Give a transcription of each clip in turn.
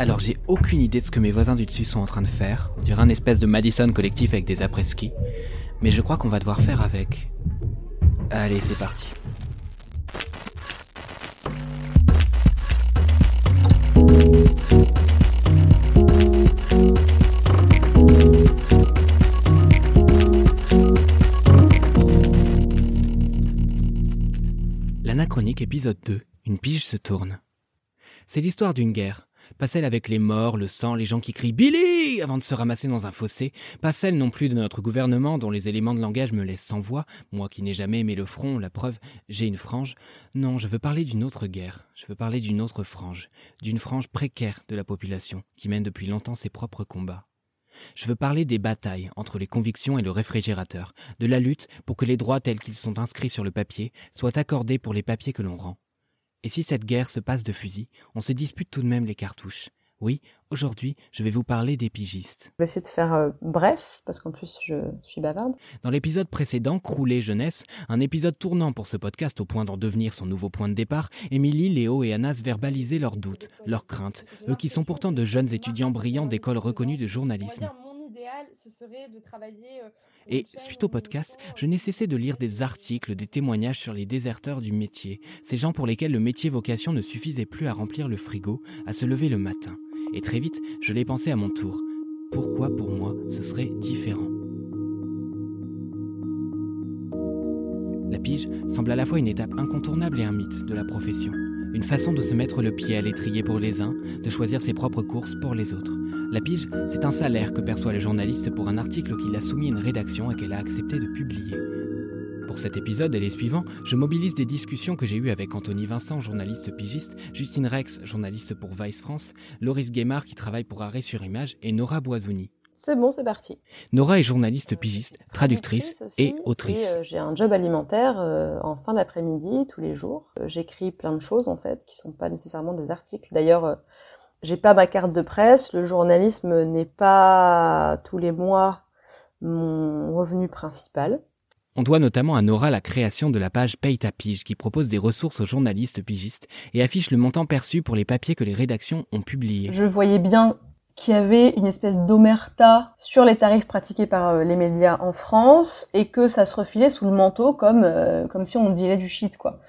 Alors j'ai aucune idée de ce que mes voisins du dessus sont en train de faire. On dirait un espèce de Madison collectif avec des après-ski. Mais je crois qu'on va devoir faire avec. Allez, c'est parti. L'anachronique épisode 2. Une pige se tourne. C'est l'histoire d'une guerre. Pas celle avec les morts, le sang, les gens qui crient Billy avant de se ramasser dans un fossé. Pas celle non plus de notre gouvernement dont les éléments de langage me laissent sans voix. Moi qui n'ai jamais aimé le front, la preuve, j'ai une frange. Non, je veux parler d'une autre guerre. Je veux parler d'une autre frange. D'une frange précaire de la population qui mène depuis longtemps ses propres combats. Je veux parler des batailles entre les convictions et le réfrigérateur, de la lutte pour que les droits tels qu'ils sont inscrits sur le papier soient accordés pour les papiers que l'on rend. Et si cette guerre se passe de fusil, on se dispute tout de même les cartouches. Oui, aujourd'hui, je vais vous parler des pigistes. Je vais essayer de faire euh, bref, parce qu'en plus, je suis bavarde. Dans l'épisode précédent, Croulé Jeunesse, un épisode tournant pour ce podcast au point d'en devenir son nouveau point de départ, Émilie, Léo et Anas verbalisaient leurs doutes, leurs craintes, eux qui sont pourtant de jeunes étudiants brillants d'écoles reconnues de journalisme. Euh, et suite au podcast, je n'ai cessé de lire des articles, des témoignages sur les déserteurs du métier, ces gens pour lesquels le métier vocation ne suffisait plus à remplir le frigo, à se lever le matin. Et très vite, je l'ai pensé à mon tour. Pourquoi pour moi ce serait différent? La pige semble à la fois une étape incontournable et un mythe de la profession. Une façon de se mettre le pied à l'étrier pour les uns, de choisir ses propres courses pour les autres. La pige, c'est un salaire que perçoit le journaliste pour un article qu'il a soumis à une rédaction et qu'elle a accepté de publier. Pour cet épisode et les suivants, je mobilise des discussions que j'ai eues avec Anthony Vincent, journaliste pigiste, Justine Rex, journaliste pour Vice France, Loris Guémard qui travaille pour Arrêt sur Image et Nora Boisouni. C'est bon, c'est parti. Nora est journaliste pigiste, traductrice, et autrice. Euh, j'ai un job alimentaire euh, en fin d'après-midi tous les jours. Euh, j'écris plein de choses en fait qui sont pas nécessairement des articles. D'ailleurs, j'ai pas ma carte de presse, le journalisme n'est pas tous les mois mon revenu principal. On doit notamment à Nora la création de la page Paye ta pige qui propose des ressources aux journalistes pigistes et affiche le montant perçu pour les papiers que les rédactions ont publiés. Je voyais bien qu'il y avait une espèce d'omerta sur les tarifs pratiqués par euh, les médias en France et que ça se refilait sous le manteau comme, euh, comme si on disait du shit quoi.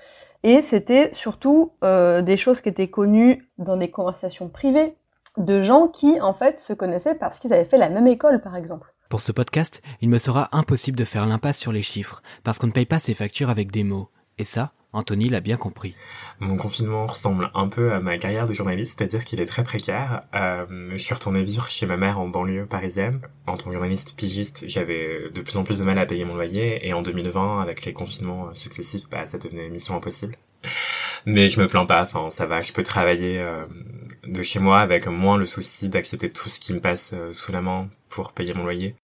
Et c'était surtout euh, des choses qui étaient connues dans des conversations privées de gens qui, en fait, se connaissaient parce qu'ils avaient fait la même école, par exemple. Pour ce podcast, il me sera impossible de faire l'impasse sur les chiffres, parce qu'on ne paye pas ses factures avec des mots. Et ça, Anthony l'a bien compris. Mon confinement ressemble un peu à ma carrière de journaliste, c'est-à-dire qu'il est très précaire. Euh, je suis retourné vivre chez ma mère en banlieue parisienne. En tant que journaliste pigiste, j'avais de plus en plus de mal à payer mon loyer, et en 2020, avec les confinements successifs, bah, ça devenait mission impossible. Mais je me plains pas, enfin ça va, je peux travailler euh, de chez moi avec moins le souci d'accepter tout ce qui me passe euh, sous la main pour payer mon loyer.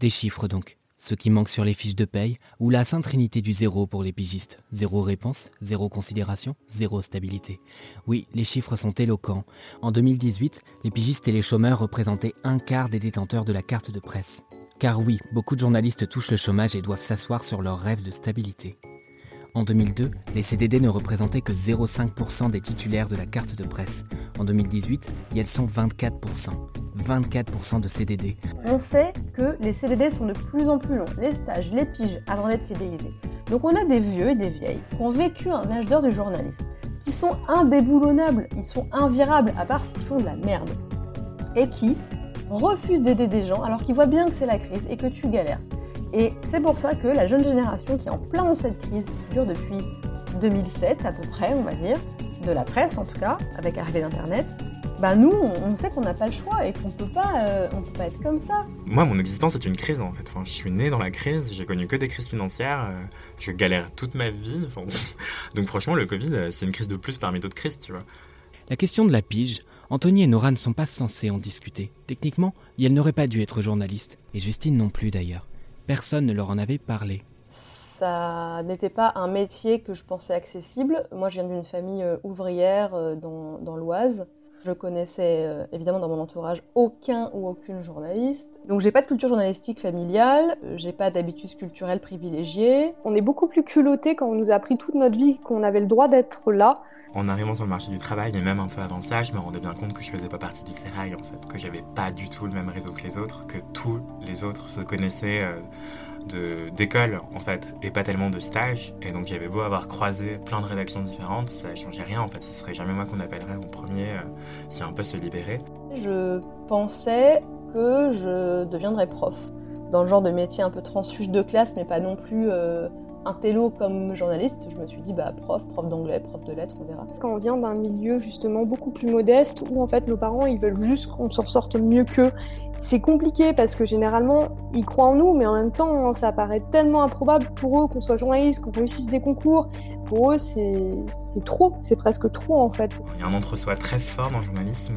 Des chiffres donc. Ce qui manque sur les fiches de paye, ou la sainte trinité du zéro pour les pigistes. Zéro réponse, zéro considération, zéro stabilité. Oui, les chiffres sont éloquents. En 2018, les pigistes et les chômeurs représentaient un quart des détenteurs de la carte de presse. Car oui, beaucoup de journalistes touchent le chômage et doivent s'asseoir sur leur rêve de stabilité. En 2002, les CDD ne représentaient que 0,5% des titulaires de la carte de presse. En 2018, elles sont 24%. 24% de CDD. On sait que les CDD sont de plus en plus longs, les stages, les piges avant d'être CDIsés. Donc on a des vieux et des vieilles qui ont vécu un âge d'or du journalisme, qui sont indéboulonnables, ils sont invirables à part s'ils font de la merde, et qui refusent d'aider des gens alors qu'ils voient bien que c'est la crise et que tu galères. Et c'est pour ça que la jeune génération qui est en plein dans cette crise, qui dure depuis 2007 à peu près, on va dire, de la presse en tout cas, avec l'arrivée d'Internet, bah nous, on sait qu'on n'a pas le choix et qu'on peut pas, euh, on peut pas être comme ça. Moi, mon existence est une crise en fait. je suis né dans la crise, j'ai connu que des crises financières, euh, je galère toute ma vie. donc franchement, le Covid, euh, c'est une crise de plus parmi d'autres crises, tu vois. La question de la pige, Anthony et Nora ne sont pas censés en discuter. Techniquement, elle n'aurait pas dû être journaliste, et Justine non plus d'ailleurs. Personne ne leur en avait parlé. Ça n'était pas un métier que je pensais accessible. Moi, je viens d'une famille ouvrière dans, dans l'Oise. Je connaissais euh, évidemment dans mon entourage aucun ou aucune journaliste. Donc j'ai pas de culture journalistique familiale, euh, j'ai pas d'habitudes culturelles privilégiées. On est beaucoup plus culotté quand on nous a appris toute notre vie qu'on avait le droit d'être là. En arrivant sur le marché du travail, et même un peu avant ça, je me rendais bien compte que je faisais pas partie du sérail en fait, que j'avais pas du tout le même réseau que les autres, que tous les autres se connaissaient. Euh, d'école en fait et pas tellement de stage. Et donc j'avais beau avoir croisé plein de rédactions différentes ça changeait rien en fait. Ce serait jamais moi qu'on appellerait en premier euh, si un peu se libérer. Je pensais que je deviendrais prof. Dans le genre de métier un peu transfuge de classe mais pas non plus euh, un télo comme journaliste, je me suis dit bah prof, prof d'anglais, prof de lettres, on verra. Quand on vient d'un milieu justement beaucoup plus modeste où en fait nos parents ils veulent juste qu'on s'en sorte mieux qu'eux, c'est compliqué parce que généralement ils croient en nous mais en même temps ça paraît tellement improbable pour eux qu'on soit journaliste, qu'on réussisse des concours. Pour eux c'est trop, c'est presque trop en fait. Il y a un entre-soi très fort dans le journalisme.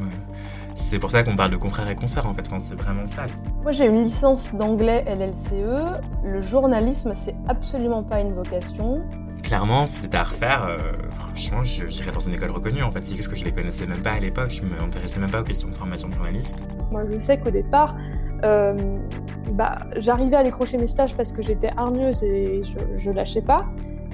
C'est pour ça qu'on parle de confrères et concerts en fait, c'est vraiment ça. Moi j'ai une licence d'anglais LLCE, le journalisme c'est absolument pas une vocation. Clairement, si c'était à refaire, euh, franchement, j'irais dans une école reconnue en fait, c'est juste que je les connaissais même pas à l'époque, je m'intéressais même pas aux questions de formation de journaliste. Moi je sais qu'au départ, euh, bah, j'arrivais à décrocher mes stages parce que j'étais hargneuse et je, je lâchais pas.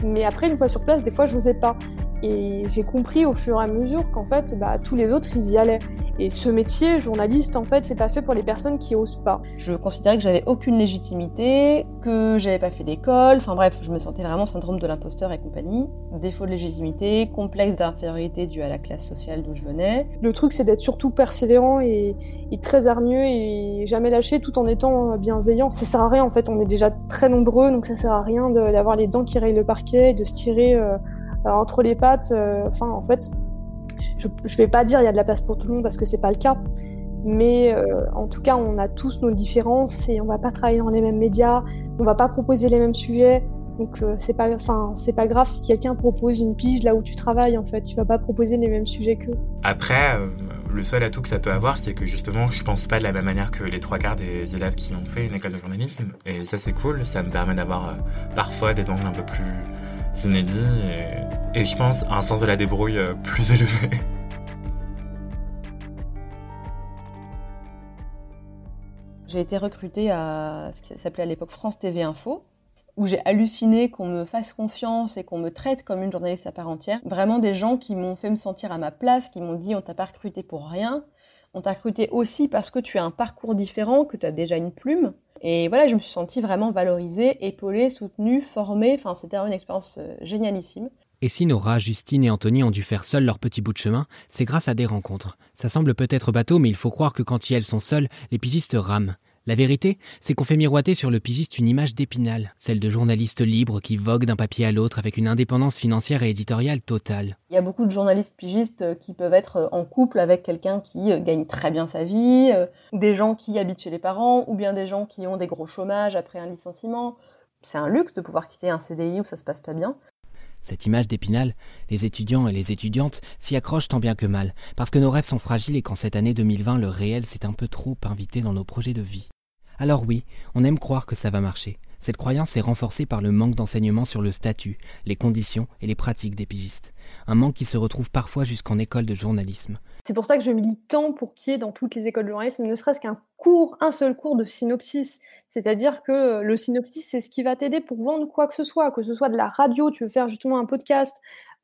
Mais après, une fois sur place, des fois, je n'osais pas. Et j'ai compris au fur et à mesure qu'en fait, bah, tous les autres, ils y allaient. Et ce métier, journaliste, en fait, c'est pas fait pour les personnes qui osent pas. Je considérais que j'avais aucune légitimité, que j'avais pas fait d'école, enfin bref, je me sentais vraiment syndrome de l'imposteur et compagnie. Défaut de légitimité, complexe d'infériorité dû à la classe sociale d'où je venais. Le truc, c'est d'être surtout persévérant et, très hargneux et jamais lâcher tout en étant bienveillant. Ça sert à rien, en fait, on est déjà très nombreux, donc ça sert à rien d'avoir les dents qui rayent le parquet, de se tirer euh, entre les pattes. Euh, enfin, en fait, je, je vais pas dire il y a de la place pour tout le monde parce que c'est pas le cas. Mais euh, en tout cas, on a tous nos différences et on va pas travailler dans les mêmes médias, on va pas proposer les mêmes sujets. Donc euh, c'est pas, enfin c'est pas grave si quelqu'un propose une pige là où tu travailles en fait, tu vas pas proposer les mêmes sujets qu'eux. Après, euh, le seul atout que ça peut avoir, c'est que justement, je pense pas de la même manière que les trois quarts des élèves qui ont fait une école de journalisme, et ça c'est cool, ça me permet d'avoir parfois des angles un peu plus et, je pense un sens de la débrouille plus élevé. J'ai été recrutée à ce qui s'appelait à l'époque France TV Info, où j'ai halluciné qu'on me fasse confiance et qu'on me traite comme une journaliste à part entière. Vraiment des gens qui m'ont fait me sentir à ma place, qui m'ont dit on t'a pas recruté pour rien, on t'a recruté aussi parce que tu as un parcours différent, que tu as déjà une plume. Et voilà, je me suis sentie vraiment valorisée, épaulée, soutenue, formée. Enfin, c'était une expérience euh, génialissime. Et si Nora, Justine et Anthony ont dû faire seuls leur petit bout de chemin, c'est grâce à des rencontres. Ça semble peut-être bateau, mais il faut croire que quand elles sont seules, les pigistes rament. La vérité, c'est qu'on fait miroiter sur le pigiste une image d'épinal, celle de journalistes libres qui voguent d'un papier à l'autre avec une indépendance financière et éditoriale totale. Il y a beaucoup de journalistes pigistes euh, qui peuvent être euh, en couple avec quelqu'un qui euh, gagne très bien sa vie, des gens qui habitent chez les parents, ou bien des gens qui ont des gros chômages après un licenciement. C'est un luxe de pouvoir quitter un CDI où ça se passe pas bien. Cette image d'Épinal, les étudiants et les étudiantes s'y accrochent tant bien que mal, parce que nos rêves sont fragiles et qu'en cette année 2020, le réel s'est un peu trop invité dans nos projets de vie. Alors oui, on aime croire que ça va marcher. Cette croyance est renforcée par le manque d'enseignement sur le statut, les conditions et les pratiques des pigistes. Un manque qui se retrouve parfois jusqu'en école de journalisme. C'est pour ça que je milite tant pour qu'il y ait dans toutes les écoles de journalisme ne serait-ce qu'un cours, un seul cours de synopsis. C'est-à-dire que euh, le synopsis, c'est ce qui va t'aider pour vendre quoi que ce soit, que ce soit de la radio, tu veux faire justement un podcast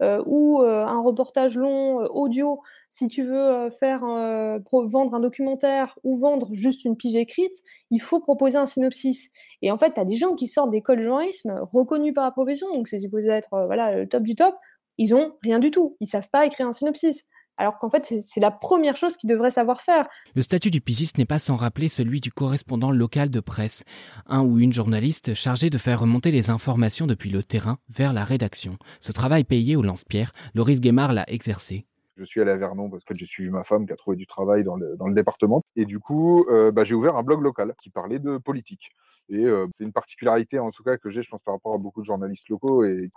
euh, ou euh, un reportage long audio, si tu veux faire vendre un documentaire ou vendre juste une pige écrite, il faut proposer un synopsis. Et en fait, tu as des gens qui sortent d'école de journalisme reconnus par la profession, donc c'est supposé être voilà le top du top, ils ont rien du tout, ils savent pas écrire un synopsis alors qu'en fait, c'est la première chose qu'ils devraient savoir faire. Le statut du pigiste n'est pas sans rappeler celui du correspondant local de presse, un ou une journaliste chargée de faire remonter les informations depuis le terrain vers la rédaction. Ce travail payé au lance-pierre, Loris Guémard l'a exercé. Je suis allé à Vernon parce que j'ai suivi ma femme qui a trouvé du travail dans le, département. Et du coup, euh, bah, j'ai ouvert un blog local qui parlait de politique. Et euh, c'est une particularité, en tout cas, que j'ai, je pense, par rapport à beaucoup de journalistes locaux. Et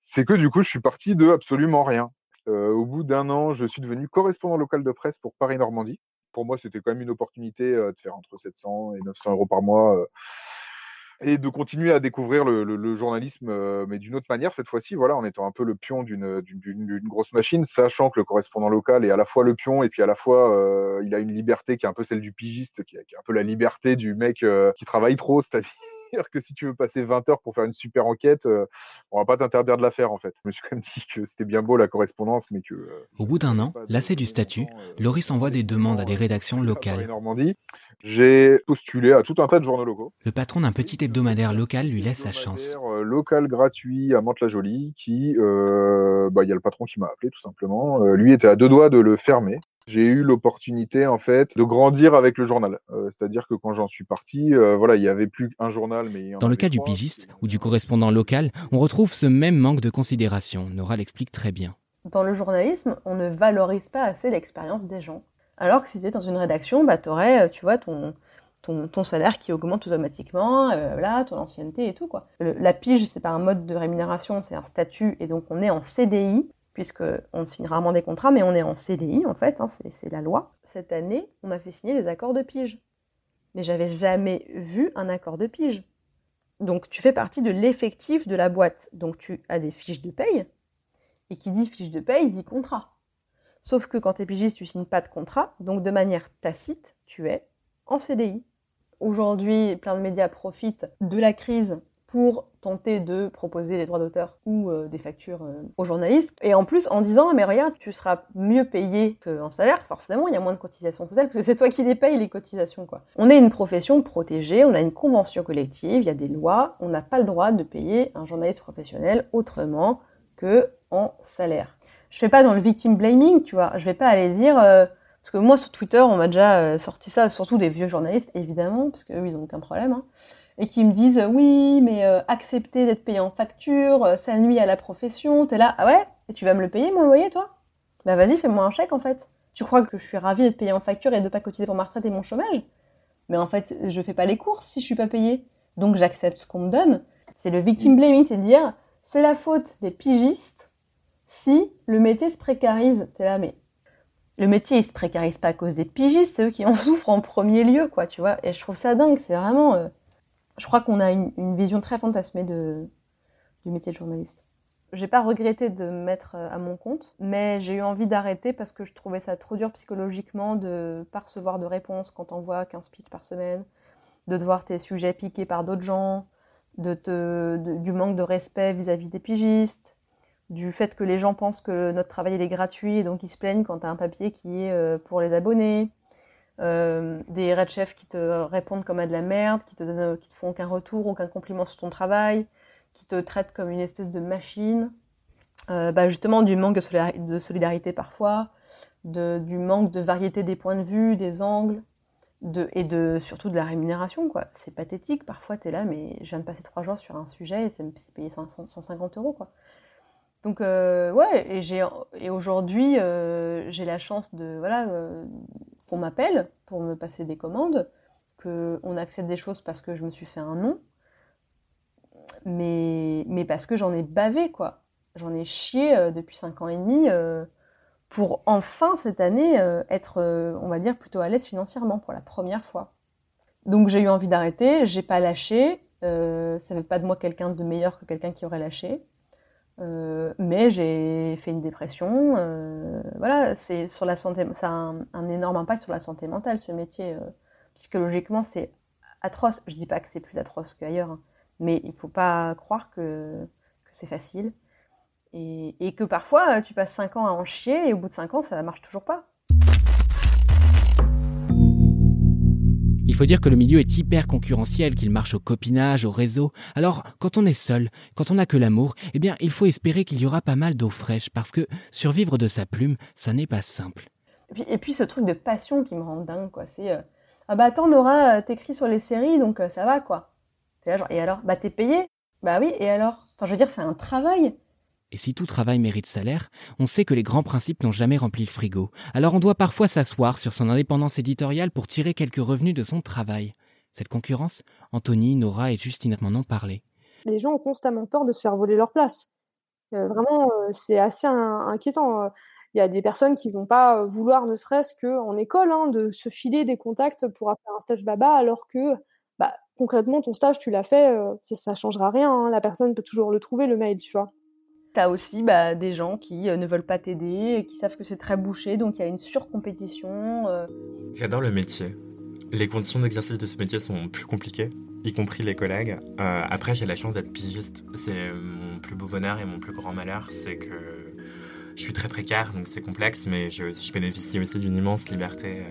c'est que du coup, je suis parti de absolument rien. Au bout d'un an, je suis devenu correspondant local de presse pour Paris-Normandie. Pour moi, c'était quand même une opportunité de faire entre 700 et 900 euros par mois. Et de continuer à découvrir le, journalisme, mais d'une autre manière cette fois-ci, voilà, en étant un peu le pion d'une grosse machine, sachant que le correspondant local est à la fois le pion et puis à la fois il a une liberté qui est un peu celle du pigiste, qui, est un peu la liberté du mec qui travaille trop, c'est-à-dire que si tu veux passer 20 heures pour faire une super enquête, euh, on va pas t'interdire de la faire en fait. Je me suis quand même dit que c'était bien beau la correspondance, mais que. Euh, Au bout d'un an, lassé du statut, euh, Loris envoie des demandes à des rédactions locales. Normandie. J'ai postulé à tout un tas de journaux locaux. Le patron d'un petit hebdomadaire local lui laisse sa chance. Euh, local gratuit à Mantes-la-Jolie, qui, bah, il y a le patron qui m'a appelé tout simplement. Lui était à deux doigts de le fermer. J'ai eu l'opportunité en fait de grandir avec le journal. Euh, C'est-à-dire que quand j'en suis parti, euh, voilà, il y avait plus qu'un journal, mais Dans le cas du pigiste ou du correspondant local, on retrouve ce même manque de considération. Nora l'explique très bien. Dans le journalisme, on ne valorise pas assez l'expérience des gens. Alors que si tu es dans une rédaction, bah, tu aurais, tu vois, ton, ton, ton salaire qui augmente automatiquement, euh, voilà, ton ancienneté et tout. Quoi. Le- la pige, c'est pas un mode de rémunération, c'est un statut, et donc on est en CDI, puisque on signe rarement des contrats, mais on est en CDI en fait, hein, c'est c'est la loi. Cette année, on m'a fait signer des accords de pige. Mais j'avais jamais vu un accord de pige. Donc tu fais partie de l'effectif de la boîte. Donc tu as des fiches de paye, et qui dit fiche de paye dit contrat. Sauf que quand tu es pigiste, tu signes pas de contrat, donc de manière tacite, tu es en CDI. Aujourd'hui, plein de médias profitent de la crise pour tenter de proposer des droits d'auteur ou euh, des factures euh, aux journalistes. Et en plus, en disant, mais regarde, tu seras mieux payé qu'en salaire, forcément, il y a moins de cotisations sociales, parce que c'est toi qui les payes, les cotisations. Quoi. On est une profession protégée, on a une convention collective, il y a des lois, on n'a pas le droit de payer un journaliste professionnel autrement que en salaire. Je fais pas dans le victim blaming, tu vois. Je vais pas aller dire euh, parce que moi sur Twitter, on m'a déjà sorti ça, surtout des vieux journalistes évidemment, parce qu'eux ils ont aucun problème, hein, et qui me disent oui, mais euh, accepter d'être payé en facture, euh, ça nuit à la profession. T'es là, ah ouais, et tu vas me le payer mon loyer toi? Bah vas-y, fais-moi un chèque en fait. Tu crois que je suis ravie d'être payé en facture et de pas cotiser pour ma retraite et mon chômage? Mais en fait, je fais pas les courses si je suis pas payée, donc j'accepte ce qu'on me donne. C'est le victim blaming, c'est de dire c'est la faute des pigistes si le métier se précarise. T'es là, mais le métier il se précarise pas à cause des pigistes, c'est eux qui en souffrent en premier lieu, quoi, tu vois. Et je trouve ça dingue, c'est vraiment. euh, Je crois qu'on a une, vision très fantasmée du métier de journaliste. J'ai pas regretté de me mettre euh, à mon compte, mais j'ai eu envie d'arrêter parce que je trouvais ça trop dur psychologiquement de pas recevoir de réponse quand on voit 15 pics par semaine, de devoir tes sujets piqués par d'autres gens, de te, du manque de respect vis-à-vis des pigistes, du fait que les gens pensent que notre travail il est gratuit et donc ils se plaignent quand tu as un papier qui est euh, pour les abonnés, euh, des chefs qui te répondent comme à de la merde, qui te, donnent, qui te font aucun retour, aucun compliment sur ton travail, qui te traitent comme une espèce de machine, Euh, bah justement du manque de, solidari- de solidarité parfois, de, du manque de variété des points de vue, des angles, de, et de, surtout de la rémunération. quoi. C'est pathétique, parfois tu es là, mais je viens de passer trois jours sur un sujet et c'est payé 500 150 euros. quoi. Donc euh, ouais, et, et aujourd'hui euh, j'ai la chance de voilà euh, qu'on m'appelle pour me passer des commandes, qu'on accepte des choses parce que je me suis fait un nom, mais, parce que j'en ai bavé quoi. J'en ai chié euh, depuis 5 ans et demi euh, pour enfin cette année euh, être, on va dire, plutôt à l'aise financièrement pour la première fois. Donc j'ai eu envie d'arrêter, j'ai pas lâché, ça fait pas de moi quelqu'un de meilleur que quelqu'un qui aurait lâché. Euh, mais j'ai fait une dépression. euh, voilà, c'est sur la santé, ça a un, énorme impact sur la santé mentale ce métier. euh, psychologiquement, c'est atroce. Je dis pas que c'est plus atroce qu'ailleurs, hein, mais il faut pas croire que, que c'est facile et, et que parfois tu passes 5 ans à en chier et au bout de 5 ans ça marche toujours pas. Il faut dire que le milieu est hyper concurrentiel, qu'il marche au copinage, au réseau. Alors, quand on est seul, quand on n'a que l'amour, eh bien, il faut espérer qu'il y aura pas mal d'eau fraîche, parce que survivre de sa plume, ça n'est pas simple. Et puis, et puis ce truc de passion qui me rend dingue, quoi. C'est euh, ah bah attends Nora, euh, t'écris sur les séries donc euh, ça va quoi. T'es là genre et alors? Bah t'es payé? Bah oui et alors? Enfin je veux dire c'est un travail. Et si tout travail mérite salaire, on sait que les grands principes n'ont jamais rempli le frigo. Alors on doit parfois s'asseoir sur son indépendance éditoriale pour tirer quelques revenus de son travail. Cette concurrence, Anthony, Nora et Justine m'en ont parlé. les gens ont constamment peur de se faire voler leur place. Euh, vraiment, euh, c'est assez in- inquiétant. Euh, Il y a des personnes qui vont pas vouloir, ne serait-ce qu'en école, hein, de se filer des contacts pour faire un stage baba, alors que bah, concrètement, ton stage, tu l'as fait, ça, ne changera rien. Hein. La personne peut toujours le trouver, le mail, tu vois. T'as aussi bah, des gens qui euh, ne veulent pas t'aider, qui savent que c'est très bouché, donc il y a une surcompétition. Euh. J'adore le métier. Les conditions d'exercice de ce métier sont plus compliquées, y compris les collègues. après, j'ai la chance d'être pigiste. C'est mon plus beau bonheur et mon plus grand malheur, c'est que je suis très précaire, donc c'est complexe, mais je, je bénéficie aussi d'une immense liberté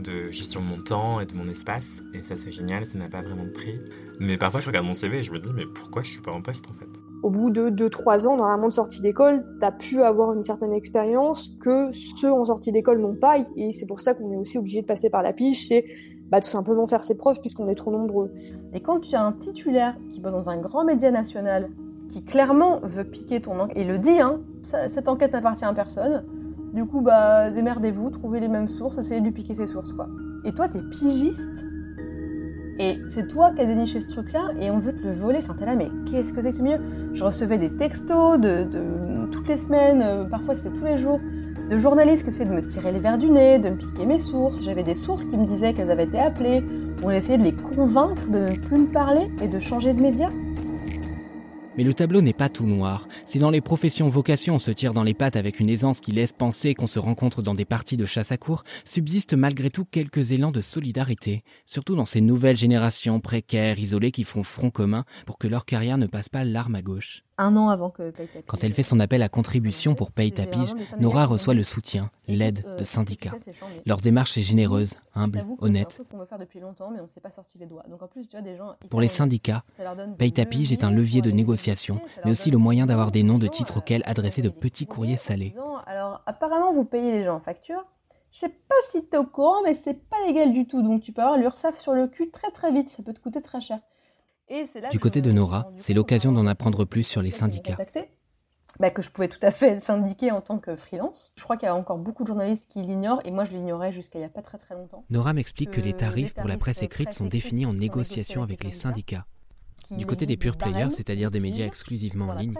de gestion de mon temps et de mon espace. Et ça, c'est génial, ça n'a pas vraiment de prix. Mais parfois, je regarde mon CV et je me dis, mais pourquoi je suis pas en poste en fait? Au bout de 2-3 ans, normalement de sortie d'école, tu as pu avoir une certaine expérience que ceux en sortie d'école n'ont pas. Et c'est pour ça qu'on est aussi obligé de passer par la pige. C'est bah, tout simplement faire ses preuves puisqu'on est trop nombreux. Et quand tu as un titulaire qui bosse dans un grand média national, qui clairement veut piquer ton enquête, et le dit, hein, cette enquête n'appartient à personne, du coup, bah, démerdez-vous, trouvez les mêmes sources, essayez de lui piquer ses sources, quoi. Et toi, t'es pigiste, et c'est toi qui as déniché ce truc-là, et on veut te le voler. Enfin, t'es là, mais qu'est-ce que c'est que ce mieux Je recevais des textos de, toutes les semaines, euh, parfois c'était tous les jours, de journalistes qui essayaient de me tirer les verres du nez, de me piquer mes sources. J'avais des sources qui me disaient qu'elles avaient été appelées. On essayait de les convaincre de ne plus me parler et de changer de média. Mais le tableau n'est pas tout noir. Si dans les professions vocations on se tire dans les pattes avec une aisance qui laisse penser qu'on se rencontre dans des parties de chasse à cour, subsistent malgré tout quelques élans de solidarité, surtout dans ces nouvelles générations précaires, isolées qui font front commun pour que leur carrière ne passe pas l'arme à gauche un an avant que Quand elle fait son appel à contribution pour Paye Tapige, Nora reçoit le soutien, l'aide de syndicats. Leur démarche est généreuse, humble, honnête. Pour les syndicats, Paye Tapige est un levier de négociation, mais aussi le moyen d'avoir des noms de titres auxquels adresser de petits courriers salés. Alors apparemment vous payez les gens en facture. Je sais pas si tu es au courant, mais c'est pas légal du tout. Donc tu peux avoir l'URSSAF sur le cul très très vite. Ça peut te coûter très cher. Du côté de Nora, c'est l'occasion d'en apprendre plus sur les syndicats. Bah, que je pouvais tout à fait syndiquer en tant que freelance. Je crois qu'il y a encore beaucoup de journalistes qui l'ignorent et moi je l'ignorais jusqu'à il n'y a pas très très longtemps. Nora m'explique que, les tarifs pour la presse écrite sont définis en négociation avec les syndicats. Du côté des pure players, c'est-à-dire des médias exclusivement en ligne,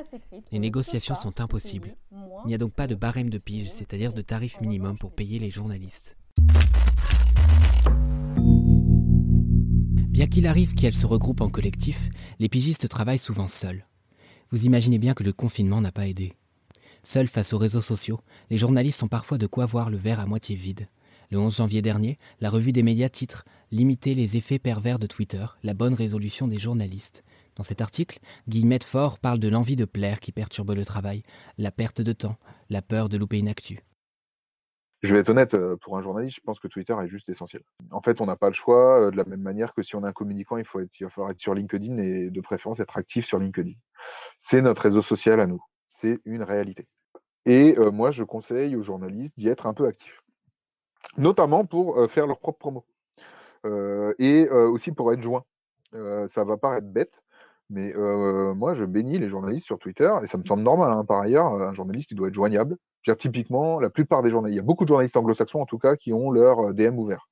les négociations sont impossibles. Il n'y a donc pas de barème de pige, c'est-à-dire de tarif minimum pour payer les journalistes. Bien qu'il arrive qu'elles se regroupent en collectif, les pigistes travaillent souvent seuls. Vous imaginez bien que le confinement n'a pas aidé. Seuls face aux réseaux sociaux, les journalistes ont parfois de quoi voir le verre à moitié vide. Le 11 janvier dernier, la revue des médias titre Limiter les effets pervers de Twitter, la bonne résolution des journalistes. Dans cet article, Guillemette Fort parle de l'envie de plaire qui perturbe le travail, la perte de temps, la peur de louper une actu. Je vais être honnête, euh, pour un journaliste, je pense que Twitter est juste essentiel. En fait, on n'a pas le choix, euh, de la même manière que si on est un communicant, il, faut être, il va falloir être sur LinkedIn et de préférence être actif sur LinkedIn. C'est notre réseau social à nous. C'est une réalité. Et euh, moi, je conseille aux journalistes d'y être un peu actifs. Notamment pour faire leur propre promo. et aussi pour être joint. ça va paraître bête, mais moi, je bénis les journalistes sur Twitter et ça me semble normal. Hein. Par ailleurs, un journaliste, il doit être joignable typiquement, la plupart des journalistes, il y a beaucoup de journalistes anglo-saxons en tout cas qui ont leur euh, DM ouvert.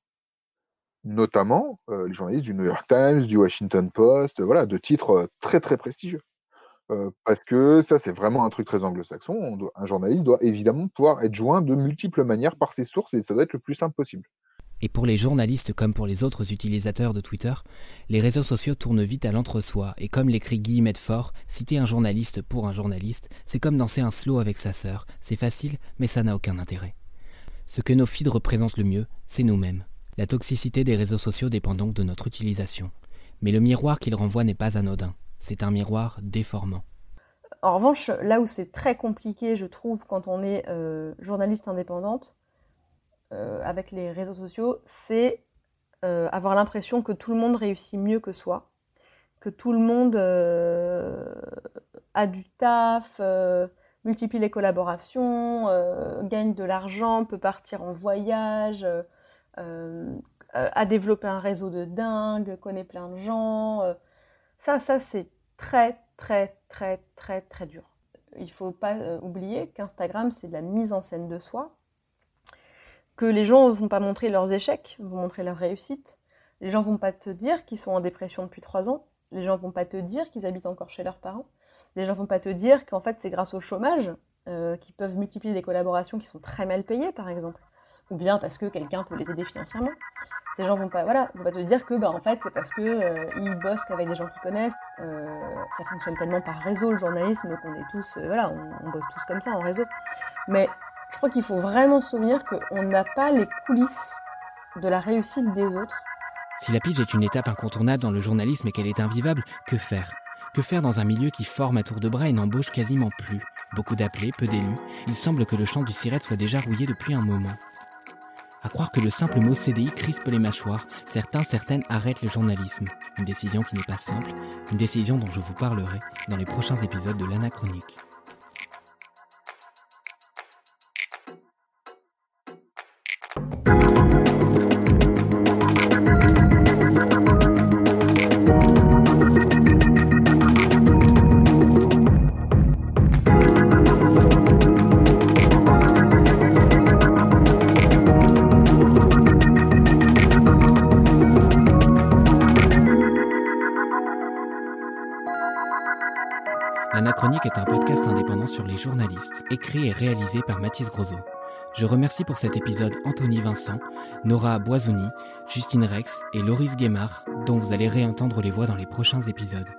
Notamment euh, les journalistes du New York Times, du Washington Post, voilà, de titres euh, très très prestigieux. parce que ça, c'est vraiment un truc très anglo-saxon. Un journaliste doit évidemment pouvoir être joint de multiples manières par ses sources et ça doit être le plus simple possible. Et pour les journalistes comme pour les autres utilisateurs de Twitter, les réseaux sociaux tournent vite à l'entre-soi, et comme l'écrit Guy Medfort, citer un journaliste pour un journaliste, c'est comme danser un slow avec sa sœur, c'est facile, mais ça n'a aucun intérêt. Ce que nos feeds représentent le mieux, c'est nous-mêmes. La toxicité des réseaux sociaux dépend donc de notre utilisation. Mais le miroir qu'ils renvoient n'est pas anodin, c'est un miroir déformant. En revanche, là où c'est très compliqué, je trouve, quand on est euh, journaliste indépendante, euh, avec les réseaux sociaux, c'est euh, avoir l'impression que tout le monde réussit mieux que soi, que tout le monde euh, a du taf, multiplie les collaborations, gagne de l'argent, peut partir en voyage, a développé un réseau de dingue, connaît plein de gens. ça, ça c'est très, très, très, très, très dur. Il ne faut pas oublier qu'Instagram, c'est de la mise en scène de soi que les gens ne vont pas montrer leurs échecs, vont montrer leurs réussites. Les gens vont pas te dire qu'ils sont en dépression depuis trois ans. Les gens vont pas te dire qu'ils habitent encore chez leurs parents. Les gens vont pas te dire qu'en fait c'est grâce au chômage euh, qu'ils peuvent multiplier des collaborations qui sont très mal payées, par exemple. ou bien parce que quelqu'un peut les aider financièrement. Ces gens vont pas, voilà, vont pas te dire que, bah, en fait, c'est parce que euh, ils bossent qu'avec des gens qu'ils connaissent. Euh, ça fonctionne tellement par réseau le journalisme qu'on est tous, voilà, on, on, bosse tous comme ça en réseau. Mais je crois qu'il faut vraiment se souvenir qu'on n'a pas les coulisses de la réussite des autres. Si la pige est une étape incontournable dans le journalisme et qu'elle est invivable, que faire? Que faire dans un milieu qui forme à tour de bras et n'embauche quasiment plus? Beaucoup d'appelés, peu d'élus. Il semble que le champ du sirette soit déjà rouillé depuis un moment. À croire que le simple mot CDI crispe les mâchoires, certains, certaines arrêtent le journalisme. Une décision qui n'est pas simple, une décision dont je vous parlerai dans les prochains épisodes de l'Anachronique. L'Anachronique les écrit et réalisé par Mathis Grosot. Je remercie pour cet épisode Anthony Vincent, Nora Boisouni, Justine Rex et Loris Guémard, dont vous allez réentendre les voix dans les prochains épisodes.